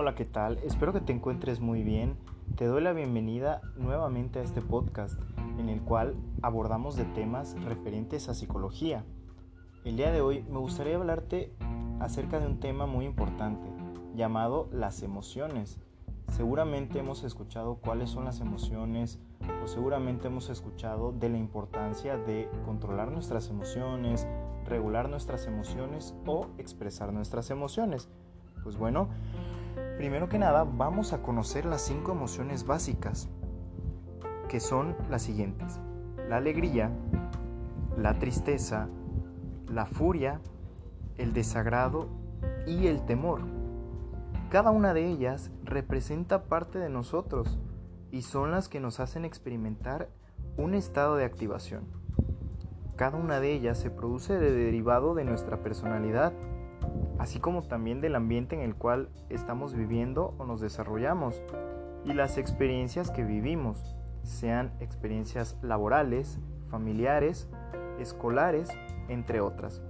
Hola, ¿qué tal? Espero que te encuentres muy bien. Te doy la bienvenida nuevamente a este podcast en el cual abordamos de temas referentes a psicología. El día de hoy me gustaría hablarte acerca de un tema muy importante llamado las emociones. Seguramente hemos escuchado cuáles son las emociones o seguramente hemos escuchado de la importancia de controlar nuestras emociones, regular nuestras emociones o expresar nuestras emociones. Pues bueno, primero que nada vamos a conocer las cinco emociones básicas, que son las siguientes. La alegría, la tristeza, la furia, el desagrado y el temor. Cada una de ellas representa parte de nosotros y son las que nos hacen experimentar un estado de activación. Cada una de ellas se produce de derivado de nuestra personalidad, así como también del ambiente en el cual estamos viviendo o nos desarrollamos y las experiencias que vivimos, sean experiencias laborales, familiares, escolares, entre otras.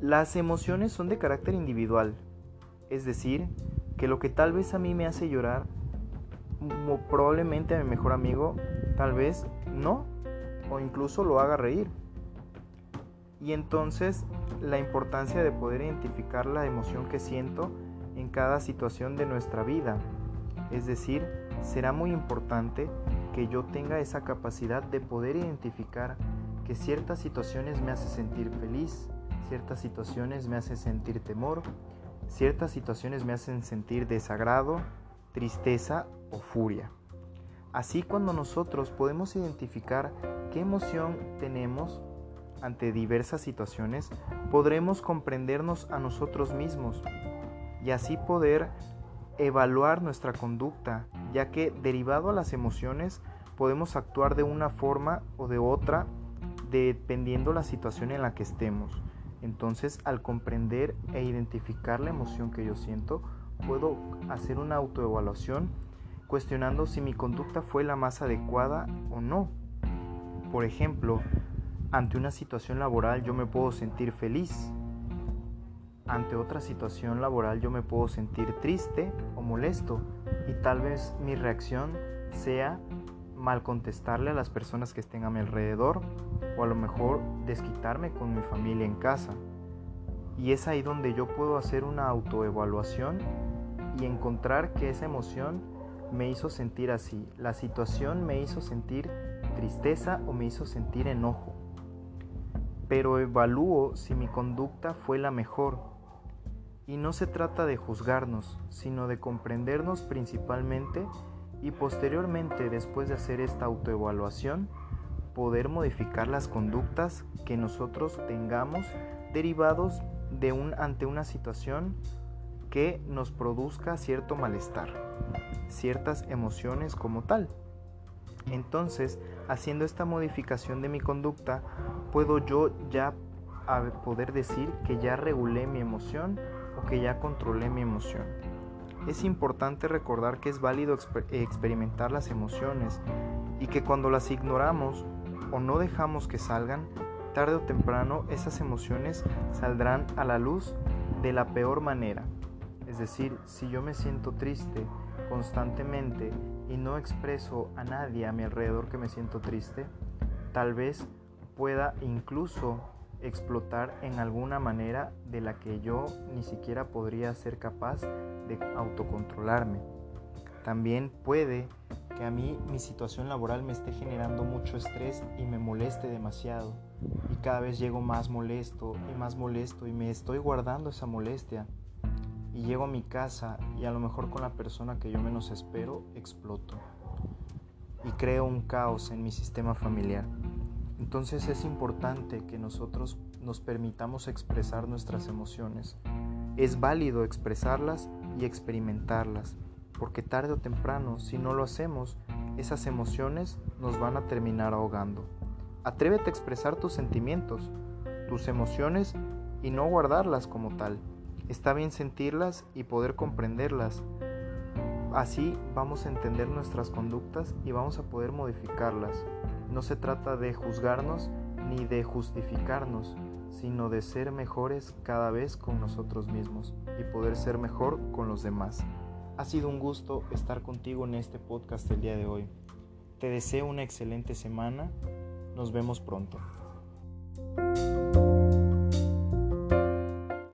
Las emociones son de carácter individual, es decir, que lo que tal vez a mí me hace llorar, probablemente a mi mejor amigo, tal vez no, o incluso lo haga reír. Y entonces la importancia de poder identificar la emoción que siento en cada situación de nuestra vida. Es decir, será muy importante que yo tenga esa capacidad de poder identificar que ciertas situaciones me hacen sentir feliz, ciertas situaciones me hacen sentir temor, ciertas situaciones me hacen sentir desagrado, tristeza o furia. Así cuando nosotros podemos identificar qué emoción tenemos ante diversas situaciones, podremos comprendernos a nosotros mismos y así poder evaluar nuestra conducta, ya que derivado a las emociones podemos actuar de una forma o de otra dependiendo la situación en la que estemos. Entonces, al comprender e identificar la emoción que yo siento, puedo hacer una autoevaluación cuestionando si mi conducta fue la más adecuada o no. Por ejemplo, ante una situación laboral yo me puedo sentir feliz. Ante otra situación laboral yo me puedo sentir triste o molesto y tal vez mi reacción sea mal contestarle a las personas que estén a mi alrededor o a lo mejor desquitarme con mi familia en casa. Y es ahí donde yo puedo hacer una autoevaluación y encontrar que esa emoción me hizo sentir así, la situación me hizo sentir tristeza o me hizo sentir enojo. Pero evalúo si mi conducta fue la mejor. Y no se trata de juzgarnos, sino de comprendernos principalmente y posteriormente, después de hacer esta autoevaluación, poder modificar las conductas que nosotros tengamos derivados de un ante una situación que nos produzca cierto malestar, ciertas emociones como tal. Entonces, haciendo esta modificación de mi conducta, puedo yo ya poder decir que ya regulé mi emoción o que ya controlé mi emoción. Es importante recordar que es válido experimentar las emociones y que cuando las ignoramos o no dejamos que salgan, tarde o temprano esas emociones saldrán a la luz de la peor manera. Es decir, si yo me siento triste constantemente y no expreso a nadie a mi alrededor que me siento triste, tal vez pueda incluso explotar en alguna manera de la que yo ni siquiera podría ser capaz de autocontrolarme. También puede que a mí mi situación laboral me esté generando mucho estrés y me moleste demasiado. Y cada vez llego más molesto y más molesto y me estoy guardando esa molestia y llego a mi casa y a lo mejor con la persona que yo menos espero exploto y creo un caos en mi sistema familiar. Entonces es importante que nosotros nos permitamos expresar nuestras emociones. Es válido expresarlas y experimentarlas, porque tarde o temprano, si no lo hacemos, esas emociones nos van a terminar ahogando. Atrévete a expresar tus sentimientos, tus emociones y no guardarlas como tal. Está bien sentirlas y poder comprenderlas. Así vamos a entender nuestras conductas y vamos a poder modificarlas. No se trata de juzgarnos ni de justificarnos, sino de ser mejores cada vez con nosotros mismos y poder ser mejor con los demás. Ha sido un gusto estar contigo en este podcast el día de hoy. Te deseo una excelente semana. Nos vemos pronto.